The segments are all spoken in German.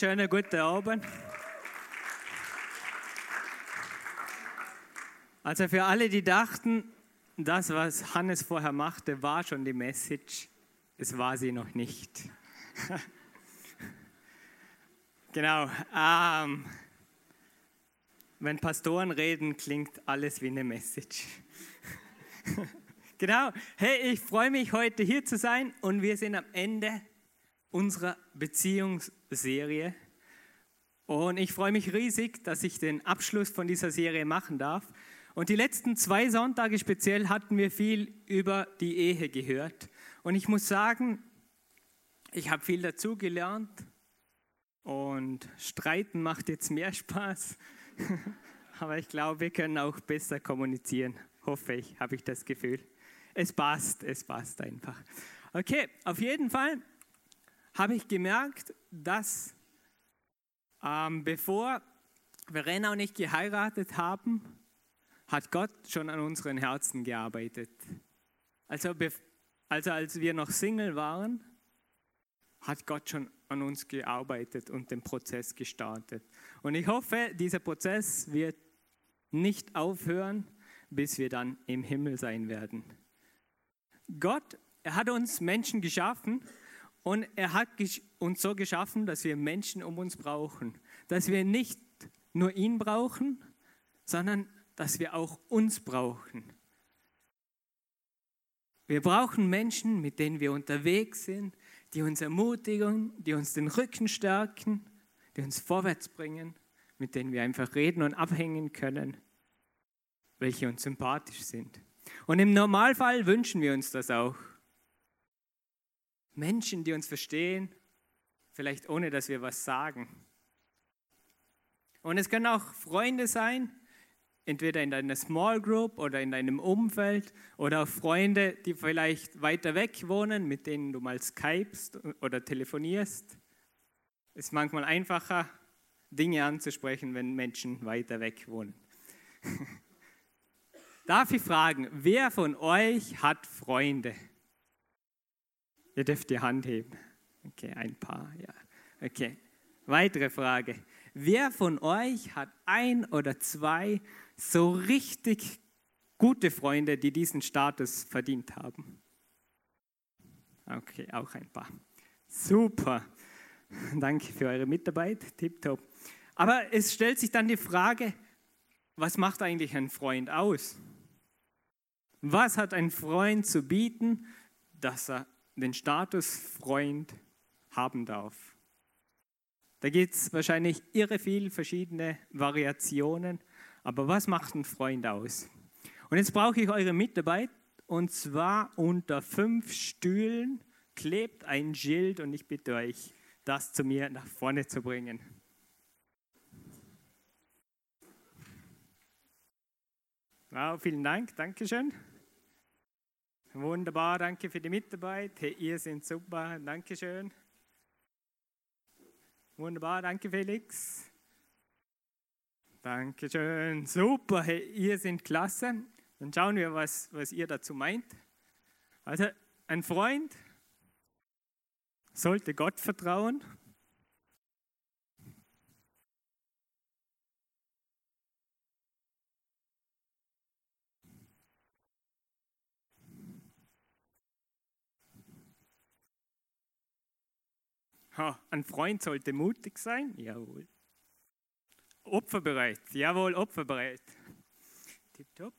Wunderschönen guten Abend. Also für alle, die dachten, das, was Hannes vorher machte, war schon die Message, es war sie noch nicht. genau. Ähm, wenn Pastoren reden, klingt alles wie eine Message. genau. Hey, ich freue mich heute hier zu sein und wir sind am Ende unserer Beziehungsserie. Und ich freue mich riesig, dass ich den Abschluss von dieser Serie machen darf. Und die letzten zwei Sonntage speziell hatten wir viel über die Ehe gehört. Und ich muss sagen, ich habe viel dazugelernt. Und Streiten macht jetzt mehr Spaß. Aber ich glaube, wir können auch besser kommunizieren. Hoffe ich, habe ich das Gefühl. Es passt, es passt einfach. Okay, auf jeden Fall habe ich gemerkt, dass ähm, bevor Verena und ich geheiratet haben, hat Gott schon an unseren Herzen gearbeitet. Also, also als wir noch Single waren, hat Gott schon an uns gearbeitet und den Prozess gestartet. Und ich hoffe, dieser Prozess wird nicht aufhören, bis wir dann im Himmel sein werden. Gott, er hat uns Menschen geschaffen und er hat uns so geschaffen, dass wir Menschen um uns brauchen. Dass wir nicht nur ihn brauchen, sondern dass wir auch uns brauchen. Wir brauchen Menschen, mit denen wir unterwegs sind, die uns ermutigen, die uns den Rücken stärken, die uns vorwärts bringen, mit denen wir einfach reden und abhängen können, welche uns sympathisch sind. Und im Normalfall wünschen wir uns das auch. Menschen, die uns verstehen, vielleicht ohne dass wir was sagen. Und es können auch Freunde sein, entweder in deiner Small Group oder in deinem Umfeld oder auch Freunde, die vielleicht weiter weg wohnen, mit denen du mal skypst oder telefonierst. Es ist manchmal einfacher, Dinge anzusprechen, wenn Menschen weiter weg wohnen. Darf ich fragen, wer von euch hat Freunde? Ihr dürft die Hand heben. Okay, ein paar, ja. Okay. Weitere Frage. Wer von euch hat ein oder zwei so richtig gute Freunde, die diesen Status verdient haben? Okay, auch ein paar. Super. Danke für eure Mitarbeit. Tipptopp. Aber es stellt sich dann die Frage, was macht eigentlich ein Freund aus? Was hat ein Freund zu bieten, dass er den Status Freund haben darf. Da gibt es wahrscheinlich irre viel verschiedene Variationen, aber was macht ein Freund aus? Und jetzt brauche ich eure Mitarbeit und zwar unter fünf Stühlen klebt ein Schild und ich bitte euch, das zu mir nach vorne zu bringen. Wow, vielen Dank, Dankeschön. Wunderbar, danke für die Mitarbeit. Hey, ihr seid super, danke schön. Wunderbar, danke Felix. Dankeschön, super, hey, ihr seid klasse. Dann schauen wir, was, was ihr dazu meint. Also, ein Freund sollte Gott vertrauen Ha, ein Freund sollte mutig sein, jawohl. Opferbereit, jawohl, opferbereit. Tipptopp.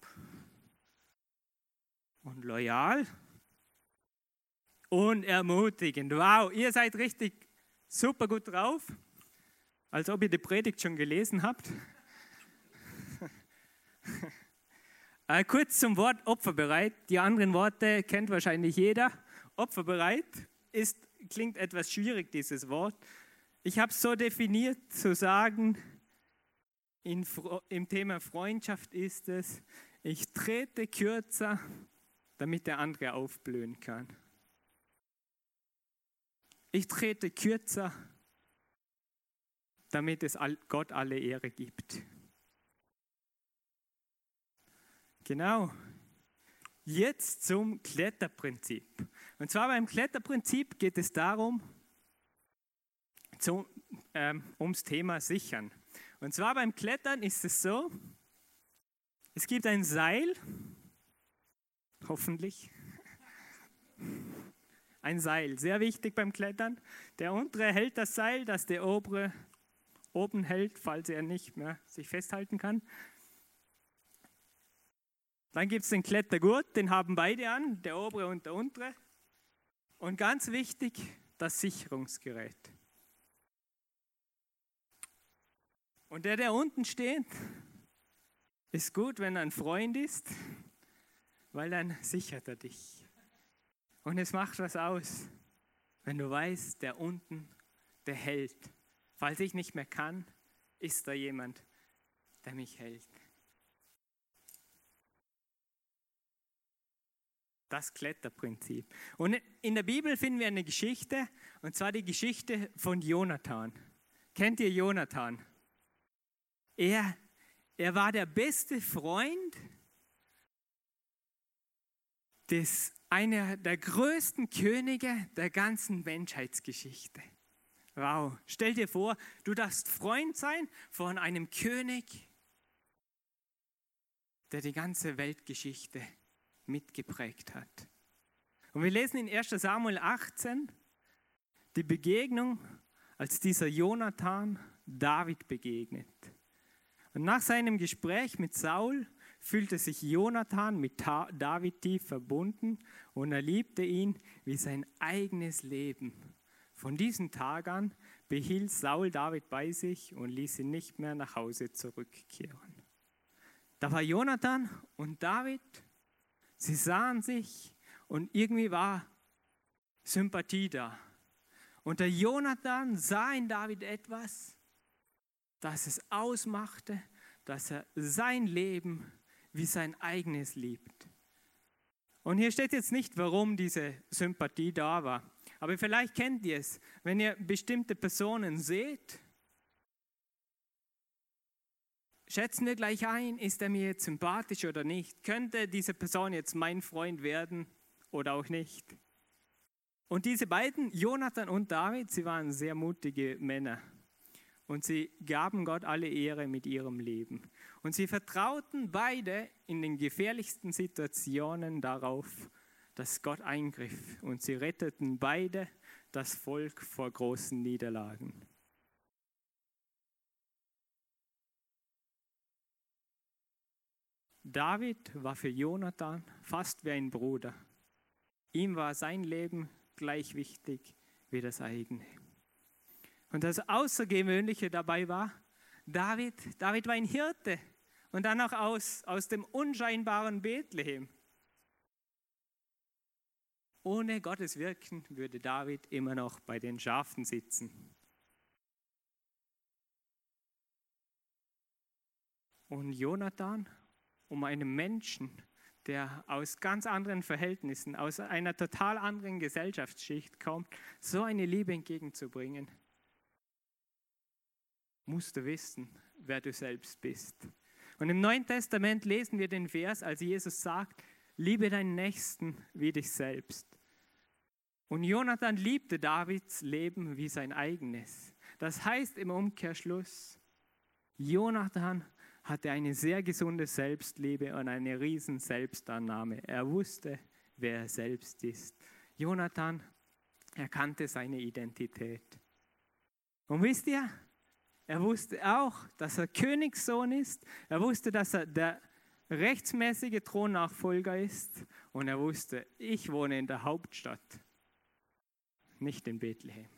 Und loyal. Und ermutigend. Wow, ihr seid richtig super gut drauf. Als ob ihr die Predigt schon gelesen habt. äh, kurz zum Wort opferbereit. Die anderen Worte kennt wahrscheinlich jeder. Opferbereit ist, klingt etwas schwierig, dieses Wort. Ich habe es so definiert, zu sagen, in, im Thema Freundschaft ist es, ich trete kürzer, damit der andere aufblühen kann. Ich trete kürzer, damit es Gott alle Ehre gibt. Genau. Jetzt zum Kletterprinzip. Und zwar beim Kletterprinzip geht es darum, zum, ähm, ums Thema Sichern. Und zwar beim Klettern ist es so, es gibt ein Seil, hoffentlich, ein Seil, sehr wichtig beim Klettern. Der untere hält das Seil, das der obere oben hält, falls er nicht mehr sich festhalten kann. Dann gibt es den Klettergurt, den haben beide an, der obere und der untere. Und ganz wichtig, das Sicherungsgerät. Und der, der unten steht, ist gut, wenn er ein Freund ist, weil dann sichert er dich. Und es macht was aus, wenn du weißt, der unten, der hält. Falls ich nicht mehr kann, ist da jemand, der mich hält. Das Kletterprinzip. Und in der Bibel finden wir eine Geschichte, und zwar die Geschichte von Jonathan. Kennt ihr Jonathan? Er, er war der beste Freund des, einer der größten Könige der ganzen Menschheitsgeschichte. Wow, stell dir vor, du darfst Freund sein von einem König, der die ganze Weltgeschichte mitgeprägt hat. Und wir lesen in 1 Samuel 18 die Begegnung, als dieser Jonathan David begegnet. Und nach seinem Gespräch mit Saul fühlte sich Jonathan mit David tief verbunden und er liebte ihn wie sein eigenes Leben. Von diesem Tag an behielt Saul David bei sich und ließ ihn nicht mehr nach Hause zurückkehren. Da war Jonathan und David, sie sahen sich und irgendwie war Sympathie da. Und der Jonathan sah in David etwas, dass es ausmachte, dass er sein Leben wie sein eigenes liebt. Und hier steht jetzt nicht, warum diese Sympathie da war. Aber vielleicht kennt ihr es, wenn ihr bestimmte Personen seht, schätzen wir gleich ein, ist er mir jetzt sympathisch oder nicht? Könnte diese Person jetzt mein Freund werden oder auch nicht? Und diese beiden, Jonathan und David, sie waren sehr mutige Männer und sie gaben Gott alle Ehre mit ihrem Leben. Und sie vertrauten beide in den gefährlichsten Situationen darauf, dass Gott eingriff. Und sie retteten beide das Volk vor großen Niederlagen. David war für Jonathan fast wie ein Bruder. Ihm war sein Leben gleich wichtig wie das eigene. Und das Außergewöhnliche dabei war, David, David war ein Hirte und dann auch aus, aus dem unscheinbaren Bethlehem. Ohne Gottes Wirken würde David immer noch bei den Schafen sitzen. Und Jonathan, um einem Menschen, der aus ganz anderen Verhältnissen, aus einer total anderen Gesellschaftsschicht kommt, so eine Liebe entgegenzubringen, musst du wissen, wer du selbst bist. Und im Neuen Testament lesen wir den Vers, als Jesus sagt, liebe deinen Nächsten wie dich selbst. Und Jonathan liebte Davids Leben wie sein eigenes. Das heißt im Umkehrschluss, Jonathan hatte eine sehr gesunde Selbstliebe und eine riesen Selbstannahme. Er wusste, wer er selbst ist. Jonathan erkannte seine Identität. Und wisst ihr, er wusste auch, dass er Königssohn ist. Er wusste, dass er der rechtsmäßige Thronnachfolger ist. Und er wusste, ich wohne in der Hauptstadt, nicht in Bethlehem.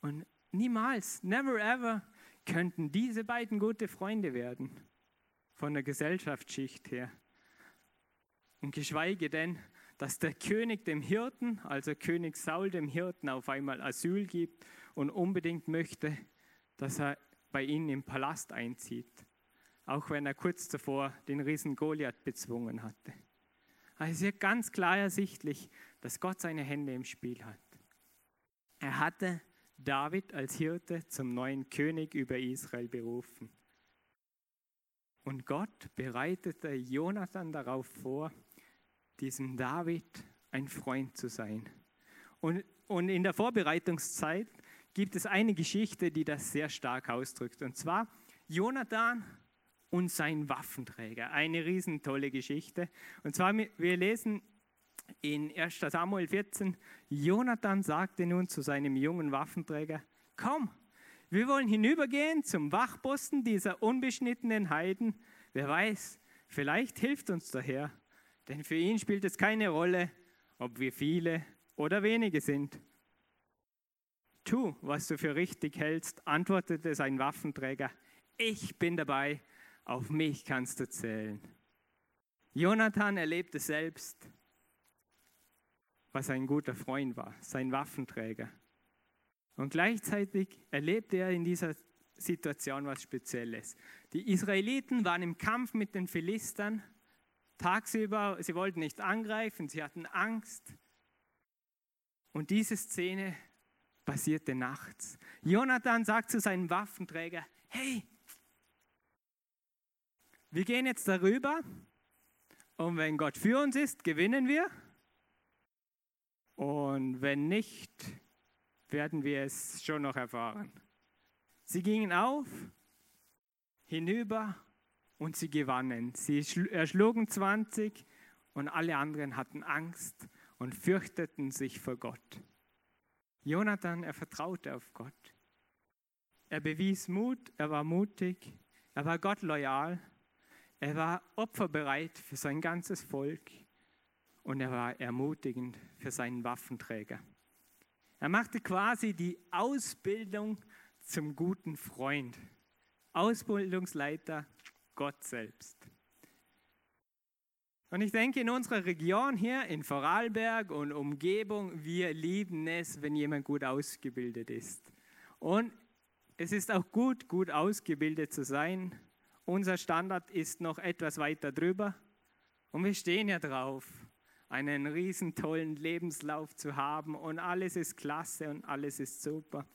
Und niemals, never ever könnten diese beiden gute Freunde werden, von der Gesellschaftsschicht her. Und geschweige denn, dass der König dem Hirten, also König Saul dem Hirten, auf einmal Asyl gibt und unbedingt möchte, dass er bei ihnen im Palast einzieht, auch wenn er kurz zuvor den Riesen Goliath bezwungen hatte. Also ist hier ganz klar ersichtlich, dass Gott seine Hände im Spiel hat. Er hatte David als Hirte zum neuen König über Israel berufen. Und Gott bereitete Jonathan darauf vor, diesem David ein Freund zu sein. Und, und in der Vorbereitungszeit gibt es eine Geschichte, die das sehr stark ausdrückt. Und zwar Jonathan und sein Waffenträger. Eine riesentolle Geschichte. Und zwar, wir lesen in 1 Samuel 14, Jonathan sagte nun zu seinem jungen Waffenträger, komm, wir wollen hinübergehen zum Wachposten dieser unbeschnittenen Heiden. Wer weiß, vielleicht hilft uns der Herr, denn für ihn spielt es keine Rolle, ob wir viele oder wenige sind. Tu, was du für richtig hältst, antwortete sein Waffenträger. Ich bin dabei, auf mich kannst du zählen. Jonathan erlebte selbst, was ein guter Freund war, sein Waffenträger. Und gleichzeitig erlebte er in dieser Situation was Spezielles. Die Israeliten waren im Kampf mit den Philistern tagsüber, sie wollten nicht angreifen, sie hatten Angst. Und diese Szene passierte nachts. Jonathan sagt zu seinem Waffenträger, hey, wir gehen jetzt darüber und wenn Gott für uns ist, gewinnen wir. Und wenn nicht, werden wir es schon noch erfahren. Sie gingen auf, hinüber und sie gewannen. Sie erschlugen 20 und alle anderen hatten Angst und fürchteten sich vor Gott. Jonathan, er vertraute auf Gott. Er bewies Mut, er war mutig, er war Gott loyal, er war opferbereit für sein ganzes Volk und er war ermutigend für seinen Waffenträger. Er machte quasi die Ausbildung zum guten Freund. Ausbildungsleiter Gott selbst. Und ich denke, in unserer Region hier, in Vorarlberg und Umgebung, wir lieben es, wenn jemand gut ausgebildet ist. Und es ist auch gut, gut ausgebildet zu sein. Unser Standard ist noch etwas weiter drüber. Und wir stehen ja drauf, einen riesen tollen Lebenslauf zu haben und alles ist klasse und alles ist super.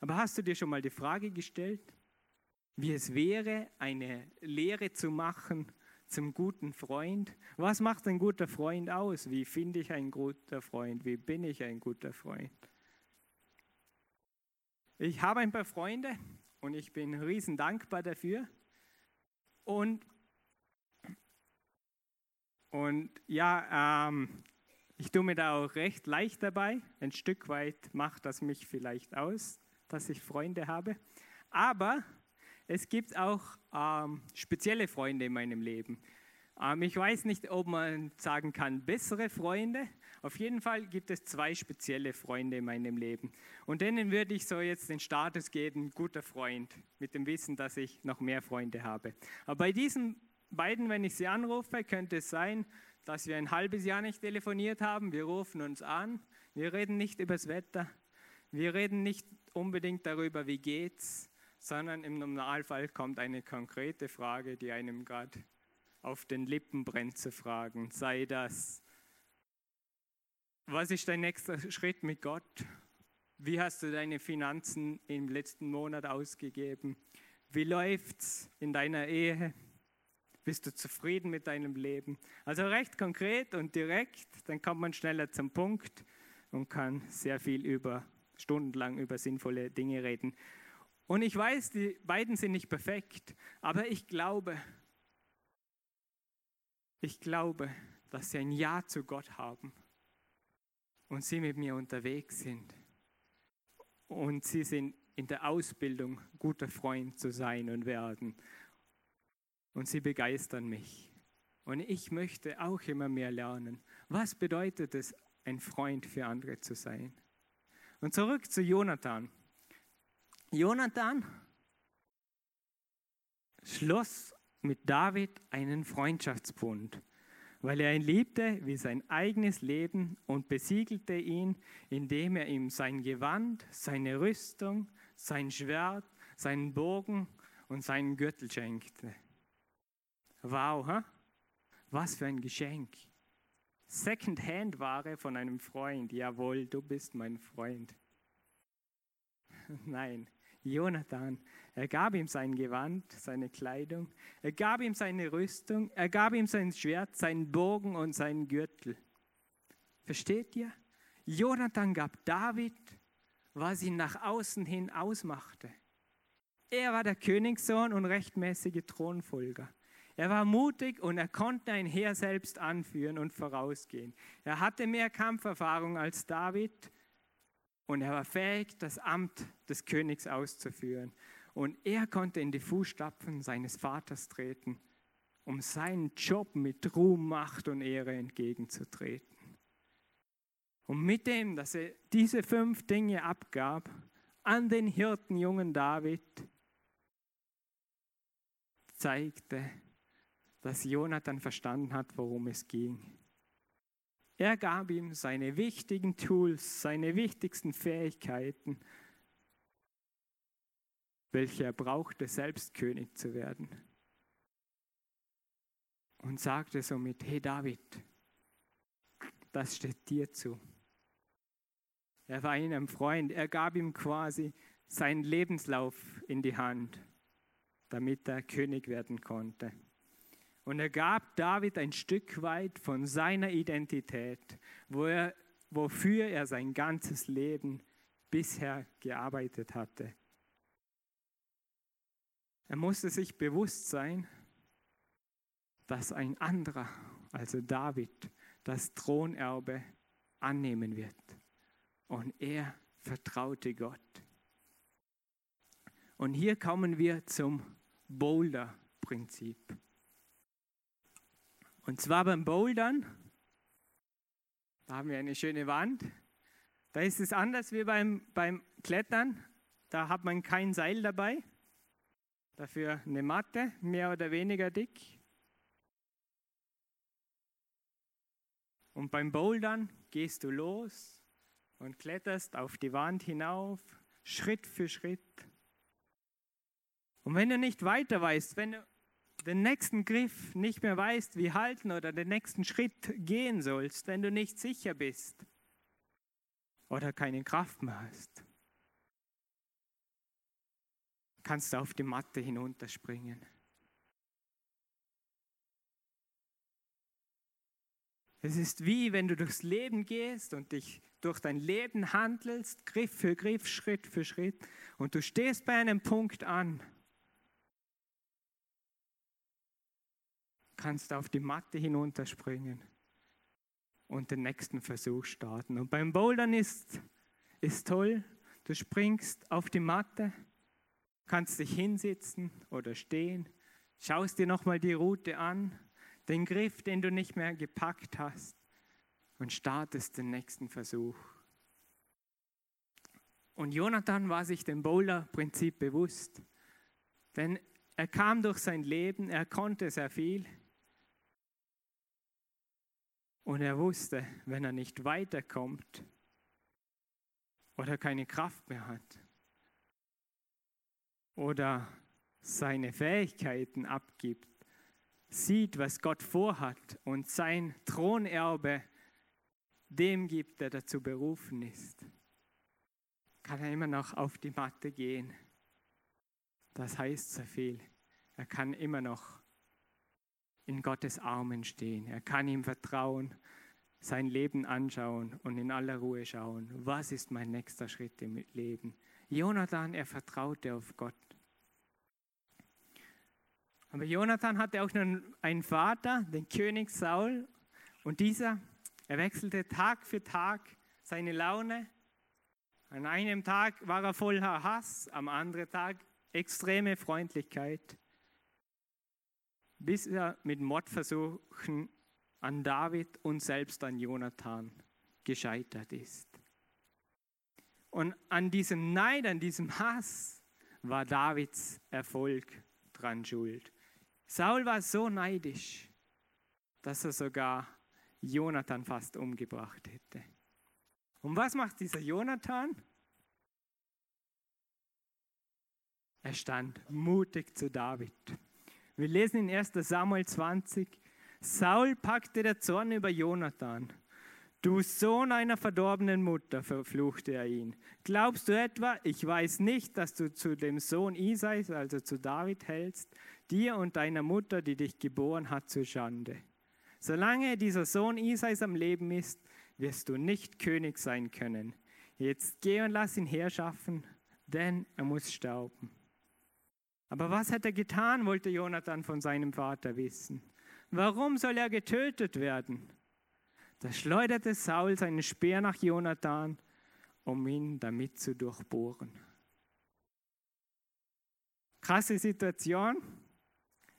Aber hast du dir schon mal die Frage gestellt, wie es wäre, eine Lehre zu machen zum guten Freund. Was macht ein guter Freund aus? Wie finde ich ein guter Freund? Wie bin ich ein guter Freund? Ich habe ein paar Freunde und ich bin riesen dankbar dafür. Und, und ja, ähm, ich tue mir da auch recht leicht dabei. Ein Stück weit macht das mich vielleicht aus, dass ich Freunde habe. Aber es gibt auch ähm, spezielle Freunde in meinem Leben. Ähm, ich weiß nicht, ob man sagen kann, bessere Freunde. Auf jeden Fall gibt es zwei spezielle Freunde in meinem Leben. Und denen würde ich so jetzt den Status geben, guter Freund, mit dem Wissen, dass ich noch mehr Freunde habe. Aber bei diesen beiden, wenn ich sie anrufe, könnte es sein, dass wir ein halbes Jahr nicht telefoniert haben. Wir rufen uns an. Wir reden nicht über das Wetter. Wir reden nicht unbedingt darüber, wie geht's sondern im Normalfall kommt eine konkrete Frage, die einem gerade auf den Lippen brennt zu fragen. Sei das, was ist dein nächster Schritt mit Gott? Wie hast du deine Finanzen im letzten Monat ausgegeben? Wie läuft's in deiner Ehe? Bist du zufrieden mit deinem Leben? Also recht konkret und direkt, dann kommt man schneller zum Punkt und kann sehr viel über stundenlang über sinnvolle Dinge reden. Und ich weiß, die beiden sind nicht perfekt, aber ich glaube, ich glaube, dass sie ein Ja zu Gott haben und sie mit mir unterwegs sind. Und sie sind in der Ausbildung, guter Freund zu sein und werden. Und sie begeistern mich. Und ich möchte auch immer mehr lernen. Was bedeutet es, ein Freund für andere zu sein? Und zurück zu Jonathan. Jonathan schloss mit David einen Freundschaftsbund, weil er ihn liebte wie sein eigenes Leben und besiegelte ihn, indem er ihm sein Gewand, seine Rüstung, sein Schwert, seinen Bogen und seinen Gürtel schenkte. Wow, huh? was für ein Geschenk. Second-Hand-Ware von einem Freund. Jawohl, du bist mein Freund. Nein, Jonathan, er gab ihm sein Gewand, seine Kleidung, er gab ihm seine Rüstung, er gab ihm sein Schwert, seinen Bogen und seinen Gürtel. Versteht ihr? Jonathan gab David, was ihn nach außen hin ausmachte. Er war der Königssohn und rechtmäßige Thronfolger. Er war mutig und er konnte ein Heer selbst anführen und vorausgehen. Er hatte mehr Kampferfahrung als David und er war fähig, das Amt des Königs auszuführen. Und er konnte in die Fußstapfen seines Vaters treten, um seinen Job mit Ruhm, Macht und Ehre entgegenzutreten. Und mit dem, dass er diese fünf Dinge abgab an den Hirtenjungen David, zeigte, dass Jonathan verstanden hat, worum es ging. Er gab ihm seine wichtigen Tools, seine wichtigsten Fähigkeiten, welche er brauchte, selbst König zu werden. Und sagte somit, hey David, das steht dir zu. Er war ihm ein Freund, er gab ihm quasi seinen Lebenslauf in die Hand, damit er König werden konnte. Und er gab David ein Stück weit von seiner Identität, wo er, wofür er sein ganzes Leben bisher gearbeitet hatte. Er musste sich bewusst sein, dass ein anderer, also David, das Thronerbe annehmen wird. Und er vertraute Gott. Und hier kommen wir zum Boulder-Prinzip. Und zwar beim Bouldern, da haben wir eine schöne Wand. Da ist es anders wie beim, beim Klettern. Da hat man kein Seil dabei. Dafür eine Matte, mehr oder weniger dick. Und beim Bouldern gehst du los und kletterst auf die Wand hinauf, Schritt für Schritt. Und wenn du nicht weiter weißt, wenn du den nächsten Griff nicht mehr weißt, wie halten oder den nächsten Schritt gehen sollst, wenn du nicht sicher bist oder keine Kraft mehr hast, kannst du auf die Matte hinunterspringen. Es ist wie wenn du durchs Leben gehst und dich durch dein Leben handelst, Griff für Griff, Schritt für Schritt, und du stehst bei einem Punkt an kannst auf die Matte hinunterspringen und den nächsten Versuch starten. Und beim Bouldern ist, ist toll, du springst auf die Matte, kannst dich hinsitzen oder stehen, schaust dir nochmal die Route an, den Griff, den du nicht mehr gepackt hast und startest den nächsten Versuch. Und Jonathan war sich dem Boulder-Prinzip bewusst, denn er kam durch sein Leben, er konnte sehr viel, und er wusste, wenn er nicht weiterkommt oder keine Kraft mehr hat oder seine Fähigkeiten abgibt, sieht, was Gott vorhat und sein Thronerbe dem gibt, der dazu berufen ist, kann er immer noch auf die Matte gehen. Das heißt sehr viel. Er kann immer noch in Gottes Armen stehen. Er kann ihm vertrauen, sein Leben anschauen und in aller Ruhe schauen, was ist mein nächster Schritt im Leben. Jonathan, er vertraute auf Gott. Aber Jonathan hatte auch noch einen Vater, den König Saul, und dieser, er wechselte Tag für Tag seine Laune. An einem Tag war er voller Hass, am anderen Tag extreme Freundlichkeit bis er mit Mordversuchen an David und selbst an Jonathan gescheitert ist. Und an diesem Neid, an diesem Hass war Davids Erfolg dran schuld. Saul war so neidisch, dass er sogar Jonathan fast umgebracht hätte. Und was macht dieser Jonathan? Er stand mutig zu David. Wir lesen in 1 Samuel 20, Saul packte der Zorn über Jonathan. Du Sohn einer verdorbenen Mutter, verfluchte er ihn. Glaubst du etwa, ich weiß nicht, dass du zu dem Sohn Isais, also zu David, hältst, dir und deiner Mutter, die dich geboren hat, zur Schande? Solange dieser Sohn Isais am Leben ist, wirst du nicht König sein können. Jetzt geh und lass ihn herschaffen, denn er muss stauben. Aber was hat er getan, wollte Jonathan von seinem Vater wissen. Warum soll er getötet werden? Da schleuderte Saul seinen Speer nach Jonathan, um ihn damit zu durchbohren. Krasse Situation,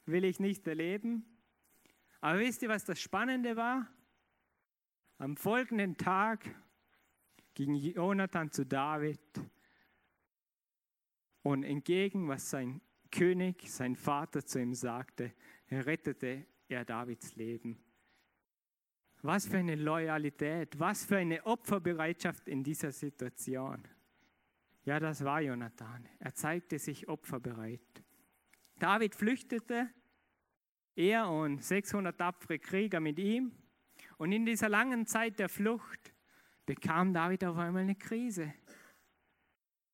will ich nicht erleben. Aber wisst ihr, was das Spannende war? Am folgenden Tag ging Jonathan zu David und entgegen, was sein König, sein Vater zu ihm sagte, rettete er Davids Leben. Was für eine Loyalität, was für eine Opferbereitschaft in dieser Situation. Ja, das war Jonathan. Er zeigte sich opferbereit. David flüchtete, er und 600 tapfere Krieger mit ihm. Und in dieser langen Zeit der Flucht bekam David auf einmal eine Krise.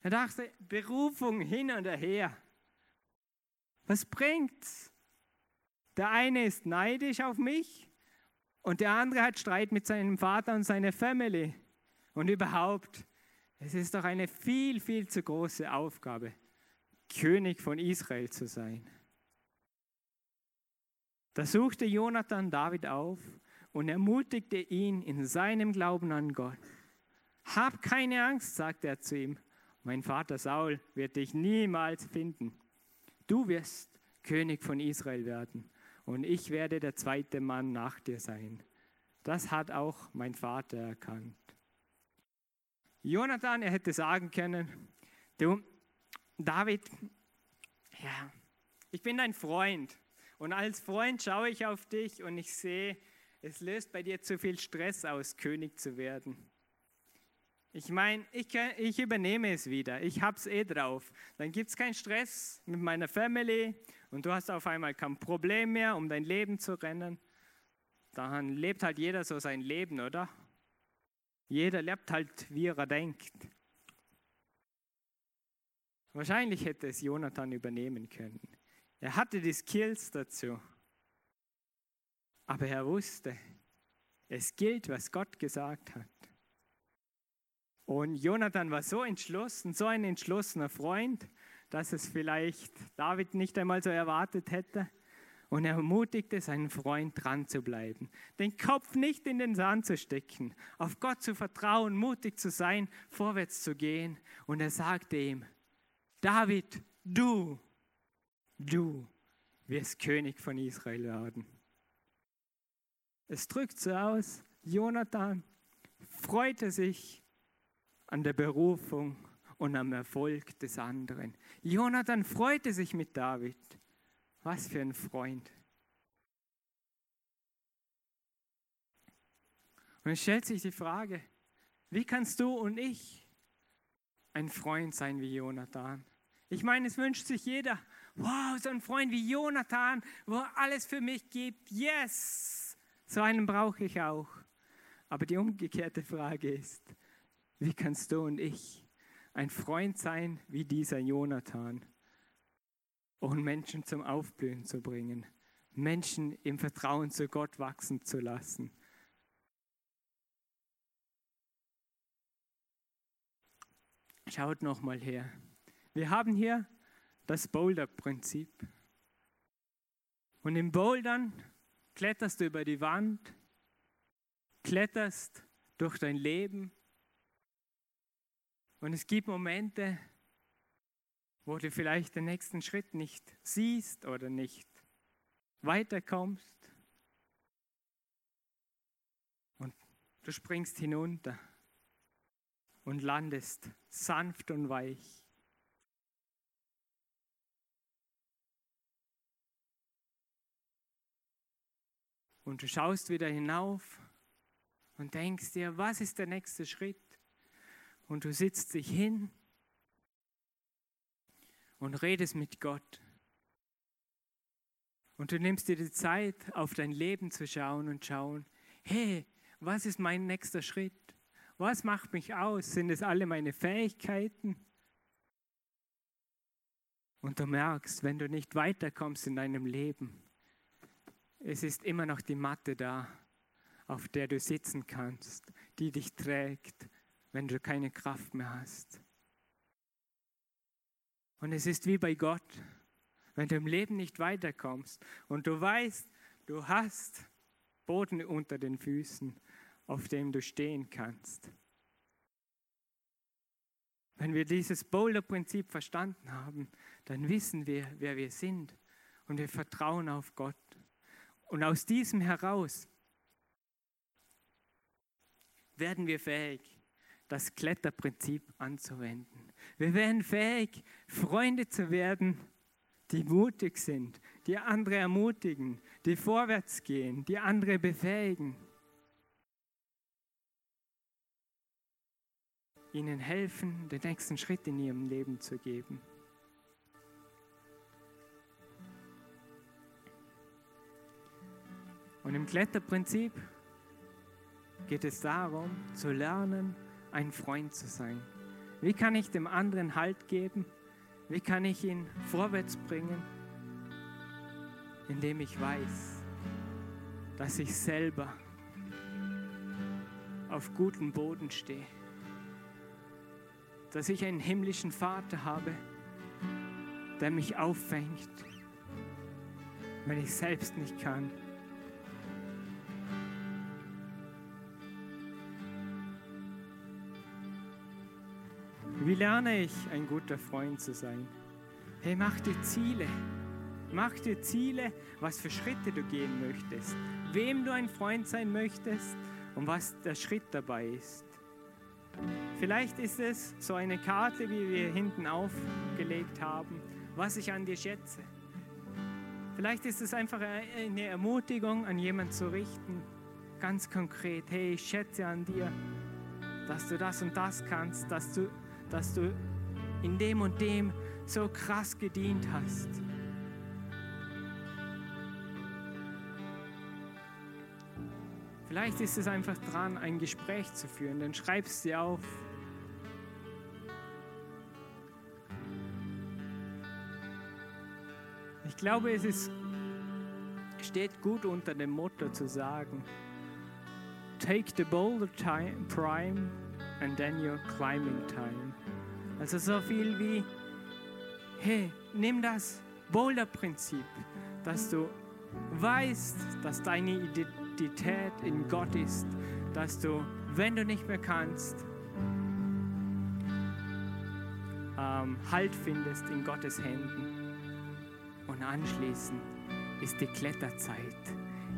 Er dachte, Berufung hin und her. Was bringt's? Der eine ist neidisch auf mich und der andere hat Streit mit seinem Vater und seiner Family. Und überhaupt, es ist doch eine viel, viel zu große Aufgabe, König von Israel zu sein. Da suchte Jonathan David auf und ermutigte ihn in seinem Glauben an Gott. Hab keine Angst, sagte er zu ihm. Mein Vater Saul wird dich niemals finden. Du wirst König von Israel werden und ich werde der zweite Mann nach dir sein. Das hat auch mein Vater erkannt. Jonathan, er hätte sagen können, du, David, ja, ich bin dein Freund und als Freund schaue ich auf dich und ich sehe, es löst bei dir zu viel Stress aus, König zu werden. Ich meine, ich, ich übernehme es wieder. Ich habe es eh drauf. Dann gibt es keinen Stress mit meiner Family und du hast auf einmal kein Problem mehr, um dein Leben zu rennen. Dann lebt halt jeder so sein Leben, oder? Jeder lebt halt, wie er denkt. Wahrscheinlich hätte es Jonathan übernehmen können. Er hatte die Skills dazu. Aber er wusste, es gilt, was Gott gesagt hat. Und Jonathan war so entschlossen, so ein entschlossener Freund, dass es vielleicht David nicht einmal so erwartet hätte. Und er ermutigte seinen Freund dran zu bleiben, den Kopf nicht in den Sand zu stecken, auf Gott zu vertrauen, mutig zu sein, vorwärts zu gehen. Und er sagte ihm, David, du, du wirst König von Israel werden. Es drückt so aus, Jonathan freute sich an der Berufung und am Erfolg des anderen. Jonathan freute sich mit David. Was für ein Freund. Und es stellt sich die Frage, wie kannst du und ich ein Freund sein wie Jonathan? Ich meine, es wünscht sich jeder, wow, so ein Freund wie Jonathan, wo er alles für mich gibt. Yes, so einen brauche ich auch. Aber die umgekehrte Frage ist, wie kannst du und ich ein Freund sein wie dieser Jonathan und Menschen zum Aufblühen zu bringen, Menschen im Vertrauen zu Gott wachsen zu lassen? Schaut noch mal her. Wir haben hier das Boulder-Prinzip. Und im Bouldern kletterst du über die Wand, kletterst durch dein Leben, und es gibt Momente, wo du vielleicht den nächsten Schritt nicht siehst oder nicht weiterkommst. Und du springst hinunter und landest sanft und weich. Und du schaust wieder hinauf und denkst dir, was ist der nächste Schritt? Und du sitzt dich hin und redest mit Gott. Und du nimmst dir die Zeit, auf dein Leben zu schauen und schauen, hey, was ist mein nächster Schritt? Was macht mich aus? Sind es alle meine Fähigkeiten? Und du merkst, wenn du nicht weiterkommst in deinem Leben, es ist immer noch die Matte da, auf der du sitzen kannst, die dich trägt, wenn du keine Kraft mehr hast. Und es ist wie bei Gott, wenn du im Leben nicht weiterkommst und du weißt, du hast Boden unter den Füßen, auf dem du stehen kannst. Wenn wir dieses Boulder-Prinzip verstanden haben, dann wissen wir, wer wir sind und wir vertrauen auf Gott. Und aus diesem heraus werden wir fähig, das Kletterprinzip anzuwenden. Wir werden fähig, Freunde zu werden, die mutig sind, die andere ermutigen, die vorwärts gehen, die andere befähigen. Ihnen helfen, den nächsten Schritt in ihrem Leben zu geben. Und im Kletterprinzip geht es darum, zu lernen, ein Freund zu sein. Wie kann ich dem anderen Halt geben? Wie kann ich ihn vorwärts bringen? Indem ich weiß, dass ich selber auf gutem Boden stehe. Dass ich einen himmlischen Vater habe, der mich auffängt, wenn ich selbst nicht kann. Wie lerne ich, ein guter Freund zu sein? Hey, mach dir Ziele. Mach dir Ziele, was für Schritte du gehen möchtest, wem du ein Freund sein möchtest und was der Schritt dabei ist. Vielleicht ist es so eine Karte, wie wir hinten aufgelegt haben, was ich an dir schätze. Vielleicht ist es einfach eine Ermutigung, an jemanden zu richten, ganz konkret. Hey, ich schätze an dir, dass du das und das kannst, dass du dass du in dem und dem so krass gedient hast. Vielleicht ist es einfach dran, ein Gespräch zu führen. Dann schreibst du auf. Ich glaube, es ist, steht gut unter dem Motto zu sagen, take the boulder time, prime and then your climbing time. Also so viel wie, hey, nimm das Boulder-Prinzip, dass du weißt, dass deine Identität in Gott ist, dass du, wenn du nicht mehr kannst, ähm, Halt findest in Gottes Händen. Und anschließend ist die Kletterzeit,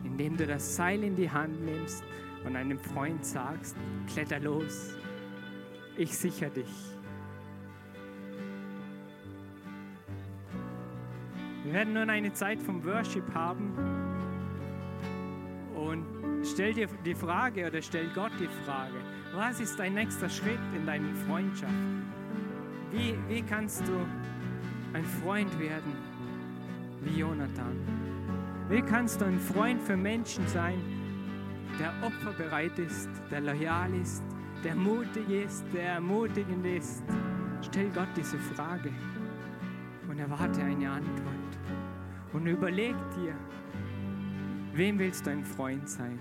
indem du das Seil in die Hand nimmst und einem Freund sagst, kletter los, ich sichere dich. Wir werden nun eine Zeit vom Worship haben und stell dir die Frage oder stell Gott die Frage, was ist dein nächster Schritt in deinen Freundschaften? Wie, wie kannst du ein Freund werden wie Jonathan? Wie kannst du ein Freund für Menschen sein, der opferbereit ist, der loyal ist, der mutig ist, der ermutigend ist? Stell Gott diese Frage und erwarte eine Antwort. Und überleg dir, wem willst du ein Freund sein?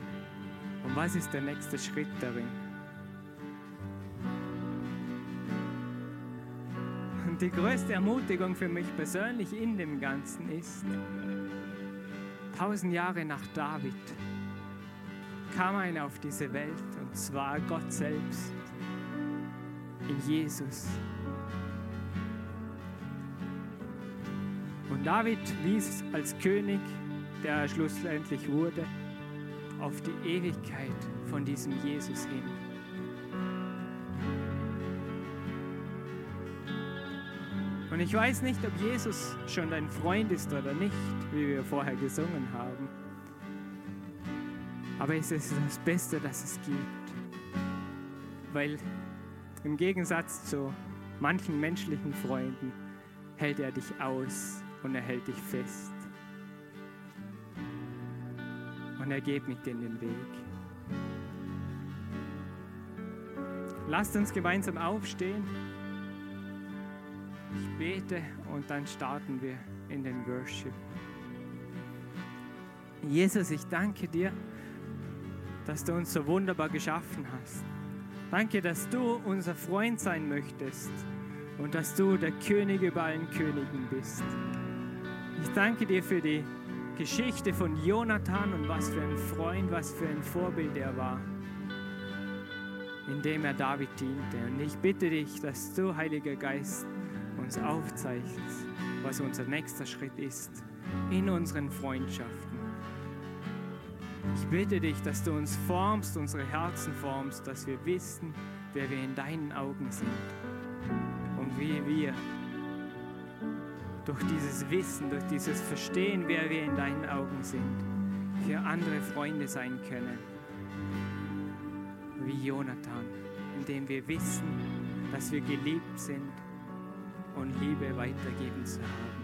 Und was ist der nächste Schritt darin? Und die größte Ermutigung für mich persönlich in dem Ganzen ist, tausend Jahre nach David kam einer auf diese Welt, und zwar Gott selbst, in Jesus. Und David wies als König, der er schlussendlich wurde, auf die Ewigkeit von diesem Jesus hin. Und ich weiß nicht, ob Jesus schon dein Freund ist oder nicht, wie wir vorher gesungen haben. Aber es ist das Beste, das es gibt. Weil im Gegensatz zu manchen menschlichen Freunden hält er dich aus und er hält dich fest. Und er geht mit dir in den Weg. Lasst uns gemeinsam aufstehen. Ich bete und dann starten wir in den Worship. Jesus, ich danke dir, dass du uns so wunderbar geschaffen hast. Danke, dass du unser Freund sein möchtest und dass du der König über allen Königen bist. Ich danke dir für die Geschichte von Jonathan und was für ein Freund, was für ein Vorbild er war, indem er David diente. Und ich bitte dich, dass du, Heiliger Geist, uns aufzeichnest, was unser nächster Schritt ist in unseren Freundschaften. Ich bitte dich, dass du uns formst, unsere Herzen formst, dass wir wissen, wer wir in deinen Augen sind und wie wir durch dieses Wissen, durch dieses Verstehen, wer wir in deinen Augen sind, für andere Freunde sein können. Wie Jonathan, indem wir wissen, dass wir geliebt sind und Liebe weitergeben zu haben.